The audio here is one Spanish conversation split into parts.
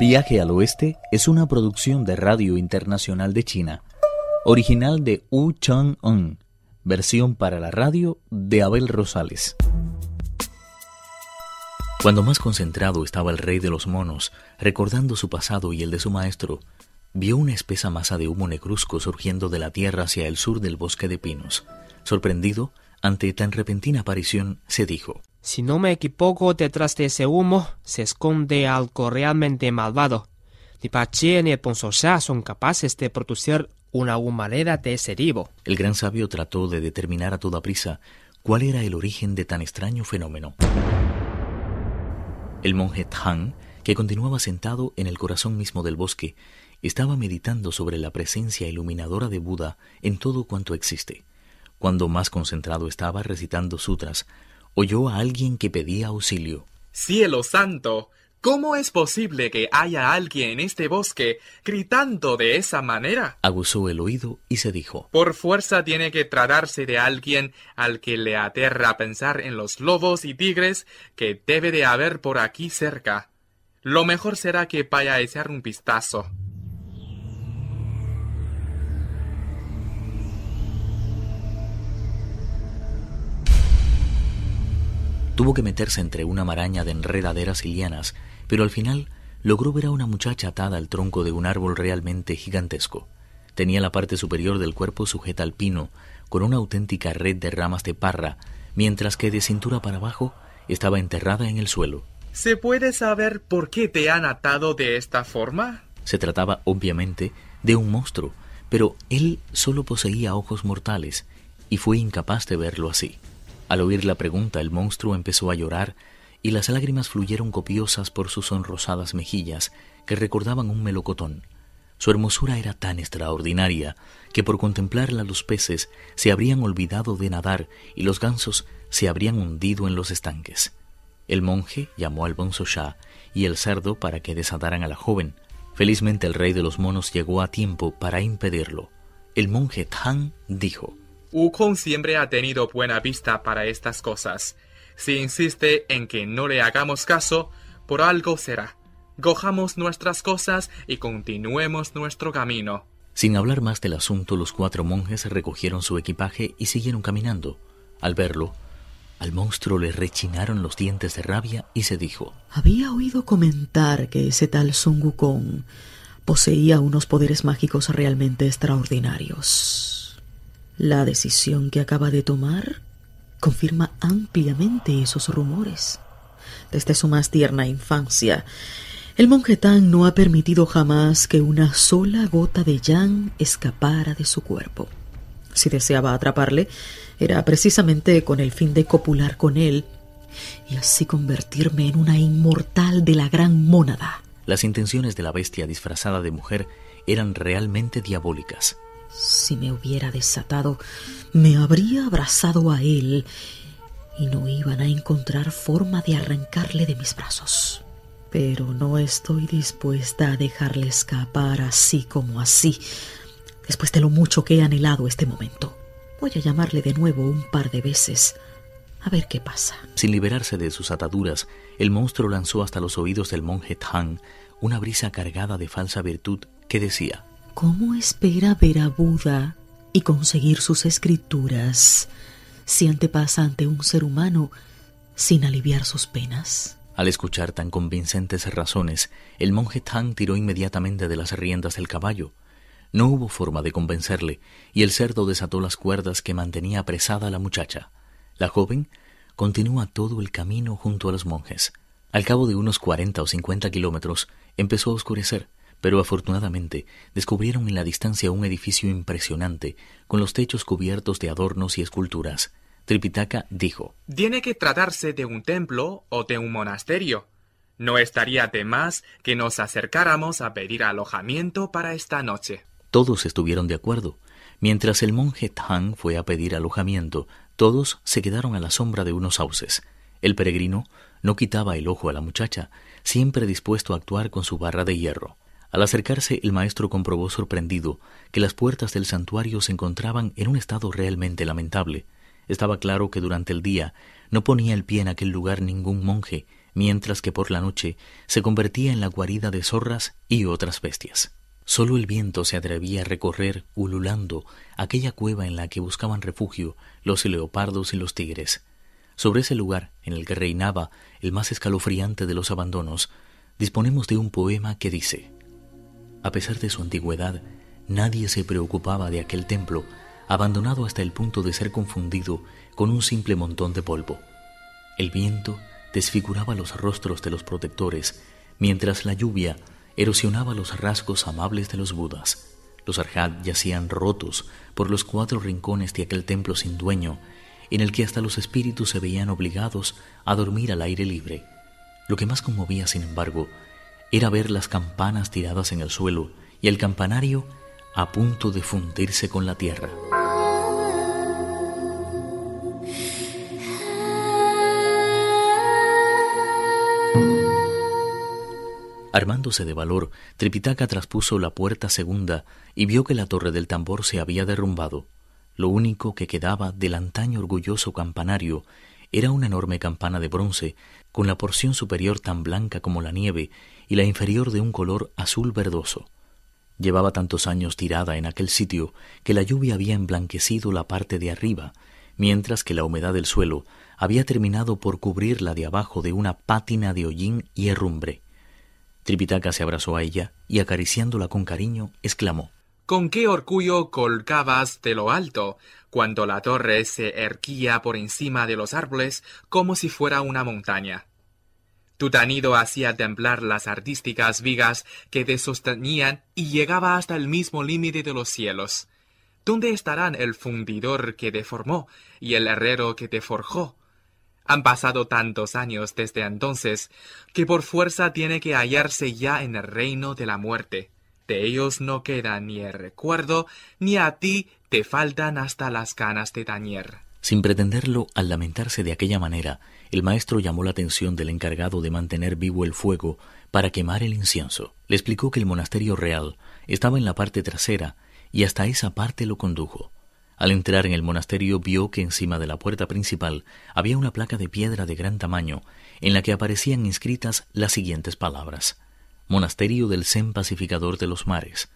Viaje al Oeste es una producción de Radio Internacional de China, original de Wu Chang-un, versión para la radio de Abel Rosales. Cuando más concentrado estaba el rey de los monos, recordando su pasado y el de su maestro, vio una espesa masa de humo negruzco surgiendo de la tierra hacia el sur del bosque de pinos. Sorprendido, ante tan repentina aparición, se dijo Si no me equivoco, detrás de ese humo se esconde algo realmente malvado. Ni Pachi ni el son capaces de producir una humareda de ese tipo. El gran sabio trató de determinar a toda prisa cuál era el origen de tan extraño fenómeno. El monje Tang, que continuaba sentado en el corazón mismo del bosque, estaba meditando sobre la presencia iluminadora de Buda en todo cuanto existe. Cuando más concentrado estaba recitando sutras, oyó a alguien que pedía auxilio. Cielo santo, ¿cómo es posible que haya alguien en este bosque gritando de esa manera? Aguzó el oído y se dijo. Por fuerza tiene que tratarse de alguien al que le aterra pensar en los lobos y tigres que debe de haber por aquí cerca. Lo mejor será que vaya a echar un vistazo. Tuvo que meterse entre una maraña de enredaderas y lianas, pero al final logró ver a una muchacha atada al tronco de un árbol realmente gigantesco. Tenía la parte superior del cuerpo sujeta al pino, con una auténtica red de ramas de parra, mientras que de cintura para abajo estaba enterrada en el suelo. ¿Se puede saber por qué te han atado de esta forma? Se trataba, obviamente, de un monstruo, pero él solo poseía ojos mortales y fue incapaz de verlo así. Al oír la pregunta, el monstruo empezó a llorar y las lágrimas fluyeron copiosas por sus sonrosadas mejillas que recordaban un melocotón. Su hermosura era tan extraordinaria que por contemplarla los peces se habrían olvidado de nadar y los gansos se habrían hundido en los estanques. El monje llamó al Shah y el cerdo para que desataran a la joven. Felizmente el rey de los monos llegó a tiempo para impedirlo. El monje Tang dijo Wukong siempre ha tenido buena vista para estas cosas. Si insiste en que no le hagamos caso, por algo será. Cojamos nuestras cosas y continuemos nuestro camino. Sin hablar más del asunto, los cuatro monjes recogieron su equipaje y siguieron caminando. Al verlo, al monstruo le rechinaron los dientes de rabia y se dijo: Había oído comentar que ese tal Sun Wukong poseía unos poderes mágicos realmente extraordinarios. La decisión que acaba de tomar confirma ampliamente esos rumores. Desde su más tierna infancia, el monje Tang no ha permitido jamás que una sola gota de yang escapara de su cuerpo. Si deseaba atraparle, era precisamente con el fin de copular con él y así convertirme en una inmortal de la gran mónada. Las intenciones de la bestia disfrazada de mujer eran realmente diabólicas. Si me hubiera desatado, me habría abrazado a él y no iban a encontrar forma de arrancarle de mis brazos. Pero no estoy dispuesta a dejarle escapar así como así, después de lo mucho que he anhelado este momento. Voy a llamarle de nuevo un par de veces, a ver qué pasa. Sin liberarse de sus ataduras, el monstruo lanzó hasta los oídos del monje Tang una brisa cargada de falsa virtud que decía ¿Cómo espera ver a Buda y conseguir sus escrituras si antepasa ante un ser humano sin aliviar sus penas? Al escuchar tan convincentes razones, el monje Tang tiró inmediatamente de las riendas del caballo. No hubo forma de convencerle, y el cerdo desató las cuerdas que mantenía apresada a la muchacha. La joven continúa todo el camino junto a los monjes. Al cabo de unos cuarenta o cincuenta kilómetros empezó a oscurecer pero afortunadamente descubrieron en la distancia un edificio impresionante, con los techos cubiertos de adornos y esculturas. Tripitaka dijo Tiene que tratarse de un templo o de un monasterio. No estaría de más que nos acercáramos a pedir alojamiento para esta noche. Todos estuvieron de acuerdo. Mientras el monje Tang fue a pedir alojamiento, todos se quedaron a la sombra de unos sauces. El peregrino no quitaba el ojo a la muchacha, siempre dispuesto a actuar con su barra de hierro. Al acercarse, el maestro comprobó sorprendido que las puertas del santuario se encontraban en un estado realmente lamentable. Estaba claro que durante el día no ponía el pie en aquel lugar ningún monje, mientras que por la noche se convertía en la guarida de zorras y otras bestias. Solo el viento se atrevía a recorrer, ululando, aquella cueva en la que buscaban refugio los leopardos y los tigres. Sobre ese lugar, en el que reinaba el más escalofriante de los abandonos, disponemos de un poema que dice A pesar de su antigüedad, nadie se preocupaba de aquel templo, abandonado hasta el punto de ser confundido con un simple montón de polvo. El viento desfiguraba los rostros de los protectores, mientras la lluvia erosionaba los rasgos amables de los budas. Los arhat yacían rotos por los cuatro rincones de aquel templo sin dueño, en el que hasta los espíritus se veían obligados a dormir al aire libre. Lo que más conmovía, sin embargo, era ver las campanas tiradas en el suelo y el campanario a punto de fundirse con la tierra. Armándose de valor, Tripitaka traspuso la puerta segunda y vio que la torre del tambor se había derrumbado. Lo único que quedaba del antaño orgulloso campanario era una enorme campana de bronce, con la porción superior tan blanca como la nieve y la inferior de un color azul verdoso. Llevaba tantos años tirada en aquel sitio que la lluvia había emblanquecido la parte de arriba, mientras que la humedad del suelo había terminado por cubrirla de abajo de una pátina de hollín y herrumbre. Tripitaka se abrazó a ella y acariciándola con cariño, exclamó ¿Con qué orgullo colgabas de lo alto, cuando la torre se erguía por encima de los árboles como si fuera una montaña? Tu tanido hacía temblar las artísticas vigas que te sostenían y llegaba hasta el mismo límite de los cielos. ¿Dónde estarán el fundidor que te formó y el herrero que te forjó? Han pasado tantos años desde entonces que por fuerza tiene que hallarse ya en el reino de la muerte. De ellos no queda ni el recuerdo, ni a ti te faltan hasta las canas de tañer. Sin pretenderlo, al lamentarse de aquella manera, el maestro llamó la atención del encargado de mantener vivo el fuego para quemar el incienso. Le explicó que el monasterio real estaba en la parte trasera y hasta esa parte lo condujo. Al entrar en el monasterio vio que encima de la puerta principal había una placa de piedra de gran tamaño en la que aparecían inscritas las siguientes palabras Monasterio del Zen Pacificador de los Mares.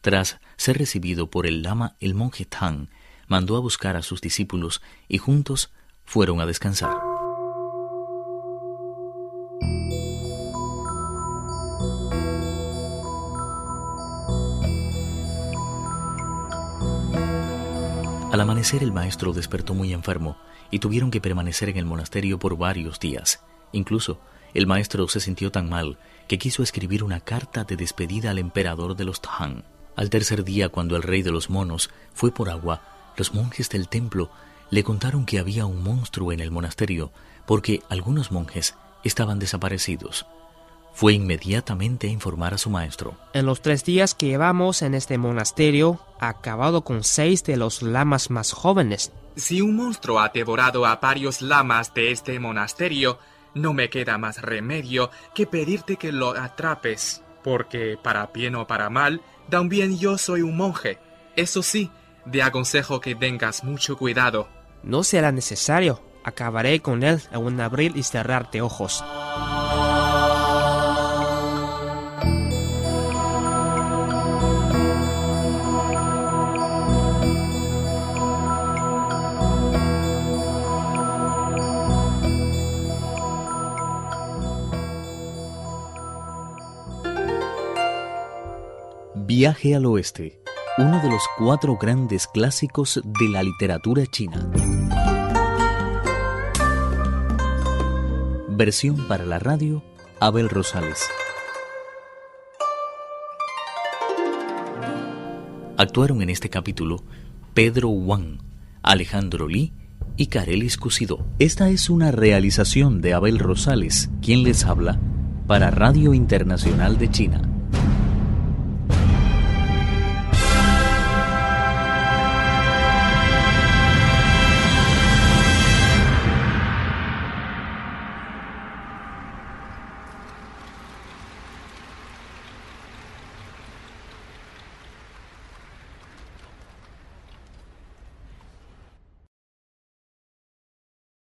Tras ser recibido por el lama, el monje Tang mandó a buscar a sus discípulos y juntos fueron a descansar. Al amanecer el maestro despertó muy enfermo y tuvieron que permanecer en el monasterio por varios días. Incluso el maestro se sintió tan mal que quiso escribir una carta de despedida al emperador de los Tang. Al tercer día, cuando el rey de los monos fue por agua, los monjes del templo le contaron que había un monstruo en el monasterio porque algunos monjes estaban desaparecidos fue inmediatamente a informar a su maestro. En los tres días que llevamos en este monasterio, ha acabado con seis de los lamas más jóvenes. Si un monstruo ha devorado a varios lamas de este monasterio, no me queda más remedio que pedirte que lo atrapes, porque para bien o para mal, también yo soy un monje. Eso sí, te aconsejo que tengas mucho cuidado. No será necesario. Acabaré con él en un abrir y cerrar de ojos. Viaje al Oeste, uno de los cuatro grandes clásicos de la literatura china. Versión para la radio, Abel Rosales. Actuaron en este capítulo Pedro Wang, Alejandro Li y Carelis Cusidó. Esta es una realización de Abel Rosales, quien les habla, para Radio Internacional de China.